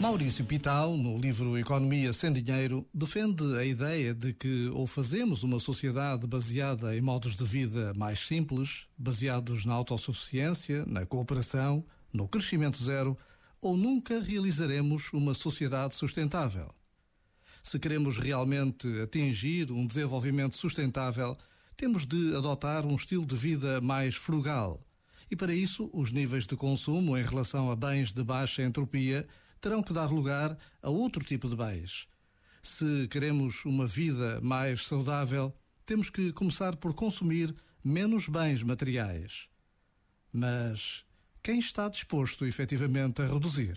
Maurício Pital, no livro Economia Sem Dinheiro, defende a ideia de que ou fazemos uma sociedade baseada em modos de vida mais simples, baseados na autossuficiência, na cooperação, no crescimento zero, ou nunca realizaremos uma sociedade sustentável. Se queremos realmente atingir um desenvolvimento sustentável, temos de adotar um estilo de vida mais frugal. E para isso, os níveis de consumo em relação a bens de baixa entropia terão que dar lugar a outro tipo de bens. Se queremos uma vida mais saudável, temos que começar por consumir menos bens materiais. Mas quem está disposto efetivamente a reduzir?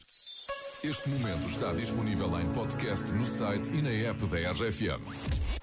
Este momento está disponível em podcast no site e na app da RFM.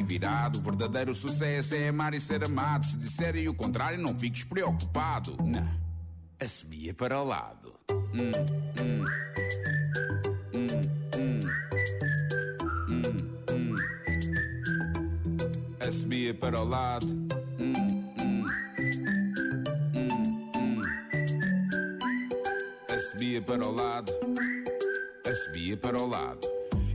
virado. O verdadeiro sucesso é amar e ser amado. Se disserem o contrário, não fiques preocupado. Não, assobia para o lado. Hum, hum. Para o lado. Hum, hum. Hum, hum. Assobia para o lado. Assobia para o lado.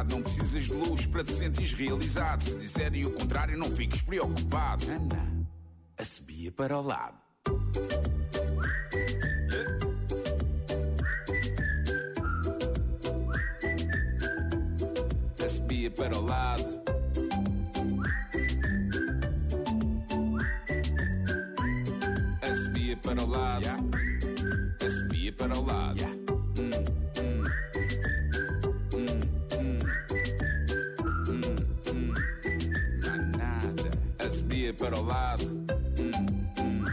virar não precisas de luz para te sentires realizado. Se disserem o contrário, não fiques preocupado. Ana, a subia para o lado. A subia para o lado. A subia para o lado. A subia para o lado. Para o lado. Hum, hum.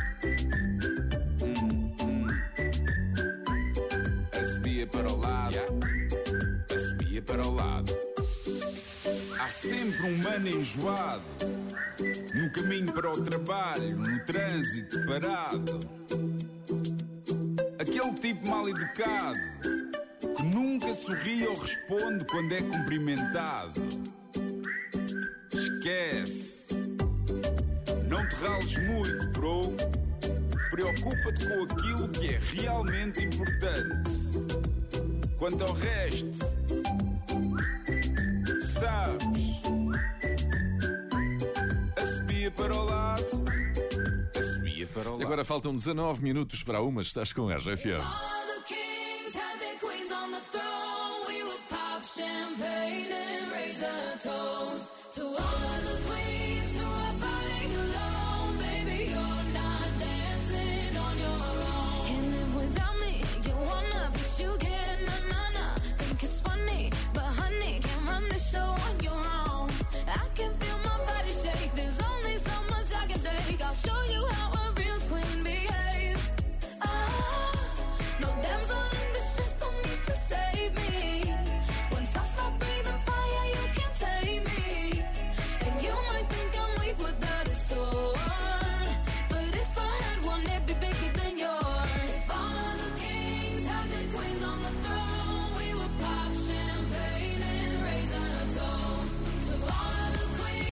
Subia para o lado. A subia para o lado. Há sempre um mano enjoado. No caminho para o trabalho, no trânsito parado. Aquele tipo mal educado que nunca sorri ou responde quando é cumprimentado. Esquece rales muito, bro. Preocupa-te com aquilo que é realmente importante. Quanto ao resto, sabes? A subia para o lado, a subia para o lado. Agora faltam 19 minutos para uma, estás com a RFM. champagne and raise a toast to